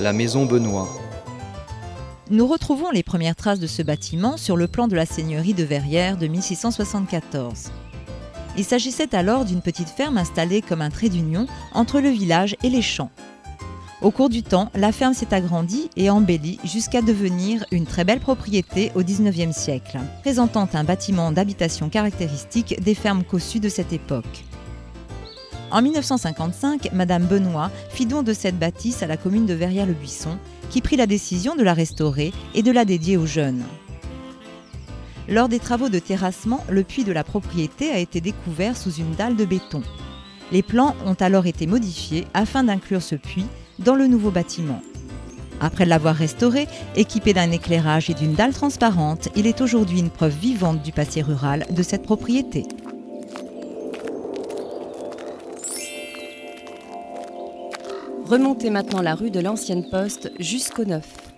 la maison Benoît. Nous retrouvons les premières traces de ce bâtiment sur le plan de la seigneurie de Verrières de 1674. Il s'agissait alors d'une petite ferme installée comme un trait d'union entre le village et les champs. Au cours du temps, la ferme s'est agrandie et embellie jusqu'à devenir une très belle propriété au XIXe siècle, présentant un bâtiment d'habitation caractéristique des fermes cossues de cette époque. En 1955, Madame Benoît fit don de cette bâtisse à la commune de Verrières-le-Buisson, qui prit la décision de la restaurer et de la dédier aux jeunes. Lors des travaux de terrassement, le puits de la propriété a été découvert sous une dalle de béton. Les plans ont alors été modifiés afin d'inclure ce puits dans le nouveau bâtiment. Après l'avoir restauré, équipé d'un éclairage et d'une dalle transparente, il est aujourd'hui une preuve vivante du passé rural de cette propriété. Remontez maintenant la rue de l'Ancienne Poste jusqu'au Neuf.